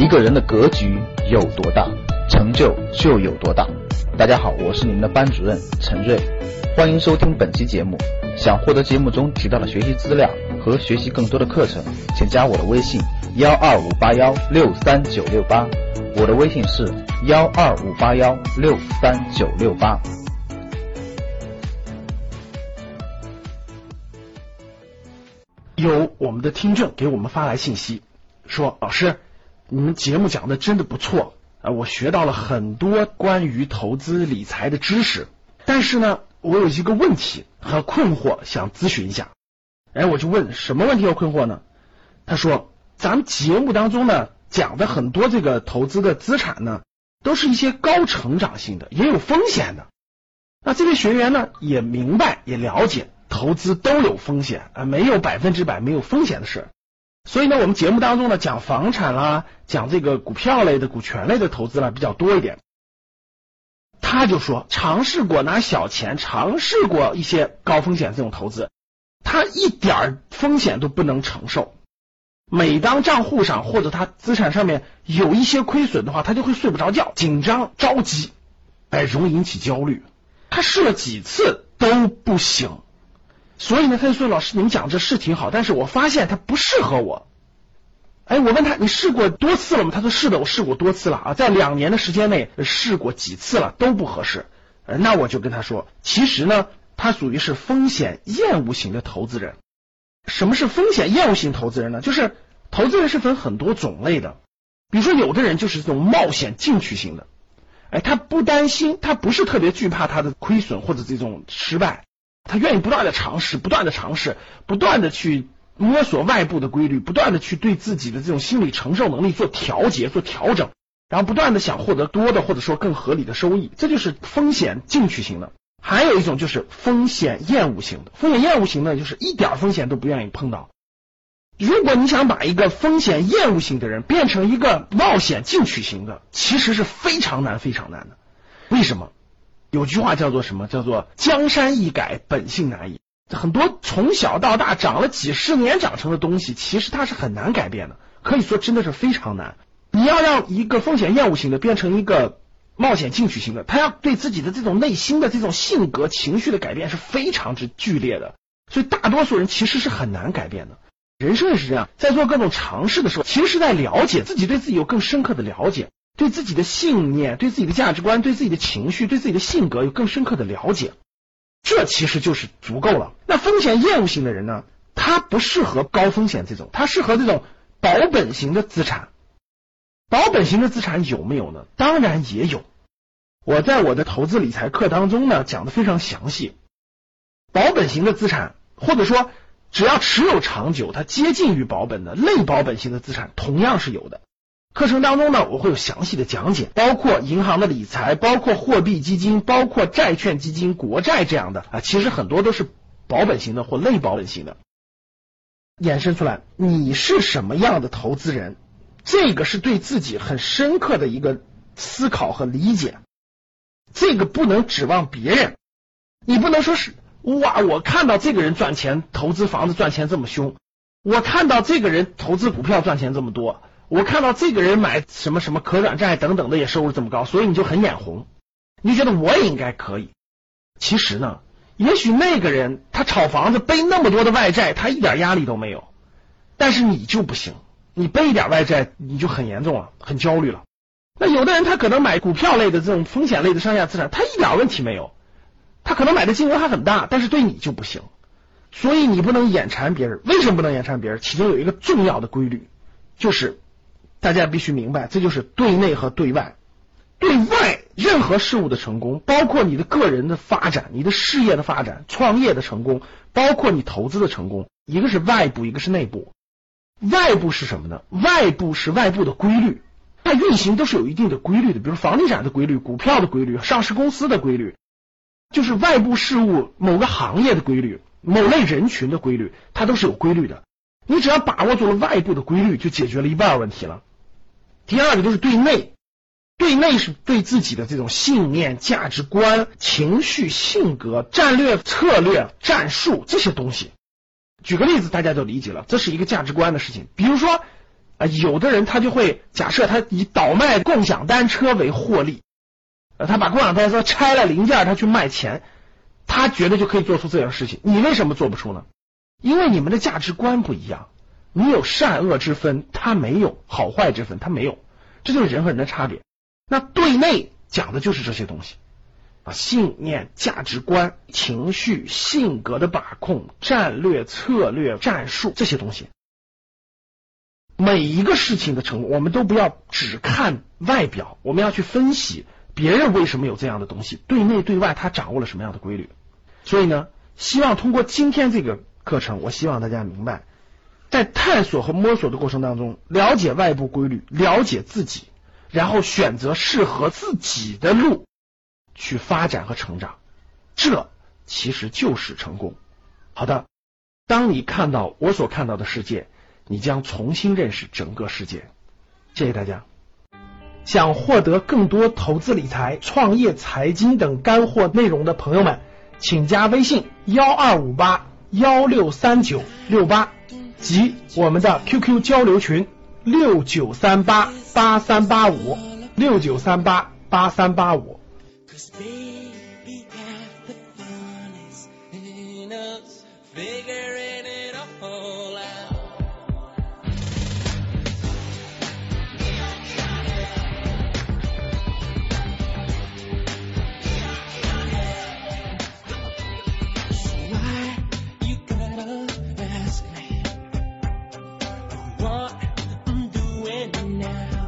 一个人的格局有多大，成就就有多大。大家好，我是你们的班主任陈瑞，欢迎收听本期节目。想获得节目中提到的学习资料和学习更多的课程，请加我的微信幺二五八幺六三九六八。我的微信是幺二五八幺六三九六八。有我们的听众给我们发来信息，说老师，你们节目讲的真的不错啊，我学到了很多关于投资理财的知识，但是呢，我有一个问题和困惑想咨询一下。哎，我就问什么问题和困惑呢？他说，咱们节目当中呢讲的很多这个投资的资产呢，都是一些高成长性的，也有风险的。那这位学员呢也明白也了解。投资都有风险啊，没有百分之百没有风险的事。所以呢，我们节目当中呢讲房产啦，讲这个股票类的、股权类的投资啦比较多一点。他就说尝试过拿小钱，尝试过一些高风险这种投资，他一点风险都不能承受。每当账户上或者他资产上面有一些亏损的话，他就会睡不着觉，紧张着急，哎，容易引起焦虑。他试了几次都不行。所以呢，他就说：“老师，你们讲这是挺好，但是我发现它不适合我。”哎，我问他：“你试过多次了吗？”他说：“是的，我试过多次了啊，在两年的时间内试过几次了，都不合适。”那我就跟他说：“其实呢，他属于是风险厌恶型的投资人。什么是风险厌恶型投资人呢？就是投资人是分很多种类的，比如说有的人就是这种冒险进取型的，哎，他不担心，他不是特别惧怕他的亏损或者这种失败。”他愿意不断的尝试，不断的尝试，不断的去摸索外部的规律，不断的去对自己的这种心理承受能力做调节、做调整，然后不断的想获得多的或者说更合理的收益，这就是风险进取型的。还有一种就是风险厌恶型的，风险厌恶型呢，就是一点风险都不愿意碰到。如果你想把一个风险厌恶型的人变成一个冒险进取型的，其实是非常难、非常难的。为什么？有句话叫做什么？叫做江山易改，本性难移。很多从小到大长了几十年长成的东西，其实它是很难改变的。可以说真的是非常难。你要让一个风险厌恶型的变成一个冒险进取型的，他要对自己的这种内心的这种性格情绪的改变是非常之剧烈的。所以大多数人其实是很难改变的。人生也是这样，在做各种尝试的时候，其实是在了解自己，对自己有更深刻的了解。对自己的信念、对自己的价值观、对自己的情绪、对自己的性格有更深刻的了解，这其实就是足够了。那风险厌恶型的人呢？他不适合高风险这种，他适合这种保本型的资产。保本型的资产有没有呢？当然也有。我在我的投资理财课当中呢讲的非常详细。保本型的资产，或者说只要持有长久，它接近于保本的类保本型的资产，同样是有的。课程当中呢，我会有详细的讲解，包括银行的理财，包括货币基金，包括债券基金、国债这样的啊，其实很多都是保本型的或类保本型的。衍生出来，你是什么样的投资人？这个是对自己很深刻的一个思考和理解。这个不能指望别人，你不能说是哇，我看到这个人赚钱，投资房子赚钱这么凶，我看到这个人投资股票赚钱这么多。我看到这个人买什么什么可转债等等的也收入这么高，所以你就很眼红，你觉得我也应该可以。其实呢，也许那个人他炒房子背那么多的外债，他一点压力都没有，但是你就不行，你背一点外债你就很严重了，很焦虑了。那有的人他可能买股票类的这种风险类的上下资产，他一点问题没有，他可能买的金额还很大，但是对你就不行。所以你不能眼馋别人，为什么不能眼馋别人？其中有一个重要的规律，就是。大家必须明白，这就是对内和对外。对外，任何事物的成功，包括你的个人的发展、你的事业的发展、创业的成功，包括你投资的成功，一个是外部，一个是内部。外部是什么呢？外部是外部的规律，它运行都是有一定的规律的，比如房地产的规律、股票的规律、上市公司的规律，就是外部事物某个行业的规律、某类人群的规律，它都是有规律的。你只要把握住了外部的规律，就解决了一半问题了。第二个就是对内，对内是对自己的这种信念、价值观、情绪、性格、战略、策略、战术这些东西。举个例子，大家就理解了，这是一个价值观的事情。比如说，啊，有的人他就会假设他以倒卖共享单车为获利，他把共享单车拆了零件，他去卖钱，他觉得就可以做出这样的事情。你为什么做不出呢？因为你们的价值观不一样，你有善恶之分，他没有好坏之分，他没有，这就是人和人的差别。那对内讲的就是这些东西啊，信念、价值观、情绪、性格的把控、战略、策略、战术这些东西。每一个事情的成功，我们都不要只看外表，我们要去分析别人为什么有这样的东西，对内对外他掌握了什么样的规律。所以呢，希望通过今天这个课程，我希望大家明白，在探索和摸索的过程当中，了解外部规律，了解自己，然后选择适合自己的路去发展和成长，这其实就是成功。好的，当你看到我所看到的世界。你将重新认识整个世界。谢谢大家。想获得更多投资理财、创业、财经等干货内容的朋友们，请加微信幺二五八幺六三九六八及我们的 QQ 交流群六九三八八三八五六九三八八三八五。want, I'm doing it now.